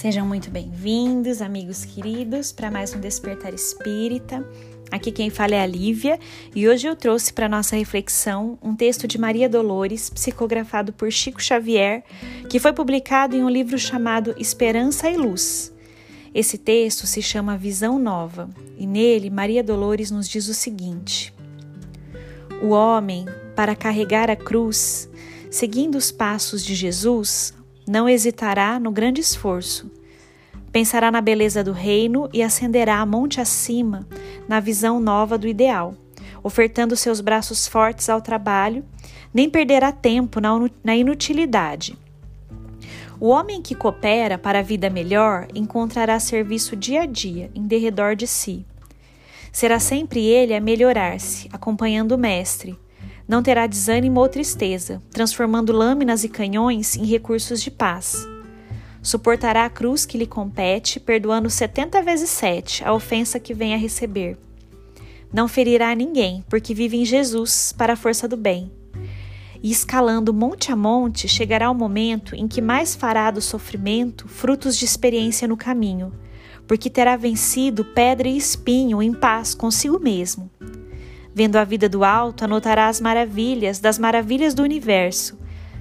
Sejam muito bem-vindos, amigos queridos, para mais um Despertar Espírita. Aqui quem fala é a Lívia e hoje eu trouxe para nossa reflexão um texto de Maria Dolores, psicografado por Chico Xavier, que foi publicado em um livro chamado Esperança e Luz. Esse texto se chama Visão Nova e nele Maria Dolores nos diz o seguinte: O homem, para carregar a cruz, seguindo os passos de Jesus, não hesitará no grande esforço Pensará na beleza do reino e ascenderá monte acima na visão nova do ideal, ofertando seus braços fortes ao trabalho, nem perderá tempo na inutilidade. O homem que coopera para a vida melhor encontrará serviço dia a dia em derredor de si. Será sempre ele a melhorar-se, acompanhando o mestre. Não terá desânimo ou tristeza, transformando lâminas e canhões em recursos de paz. Suportará a cruz que lhe compete, perdoando setenta vezes sete a ofensa que vem a receber. Não ferirá a ninguém, porque vive em Jesus para a força do bem. E escalando monte a monte, chegará o momento em que mais fará do sofrimento frutos de experiência no caminho, porque terá vencido pedra e espinho em paz consigo mesmo. Vendo a vida do alto, anotará as maravilhas das maravilhas do universo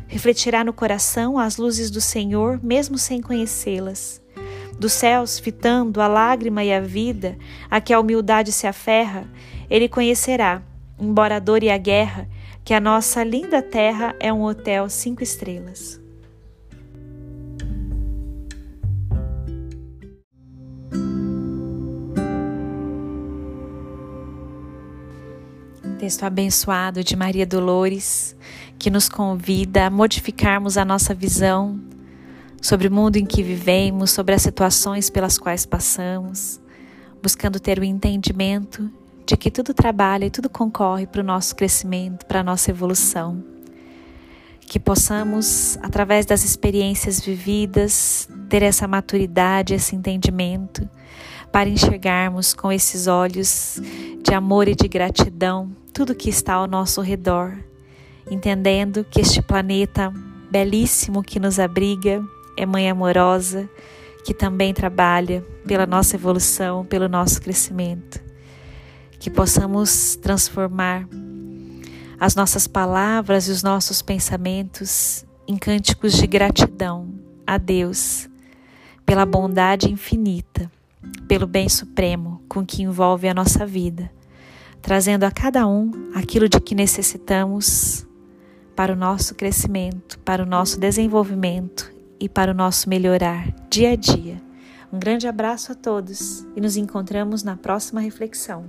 refletirá no coração as luzes do Senhor, mesmo sem conhecê-las. Dos céus, fitando a lágrima e a vida, a que a humildade se aferra, ele conhecerá, embora a dor e a guerra, que a nossa linda terra é um hotel cinco estrelas. Texto abençoado de Maria Dolores, que nos convida a modificarmos a nossa visão sobre o mundo em que vivemos, sobre as situações pelas quais passamos, buscando ter o entendimento de que tudo trabalha e tudo concorre para o nosso crescimento, para a nossa evolução. Que possamos, através das experiências vividas, ter essa maturidade, esse entendimento, para enxergarmos com esses olhos de amor e de gratidão tudo que está ao nosso redor, entendendo que este planeta belíssimo que nos abriga é mãe amorosa que também trabalha pela nossa evolução, pelo nosso crescimento. Que possamos transformar as nossas palavras e os nossos pensamentos em cânticos de gratidão a Deus pela bondade infinita, pelo bem supremo com que envolve a nossa vida trazendo a cada um aquilo de que necessitamos para o nosso crescimento, para o nosso desenvolvimento e para o nosso melhorar dia a dia. Um grande abraço a todos e nos encontramos na próxima reflexão.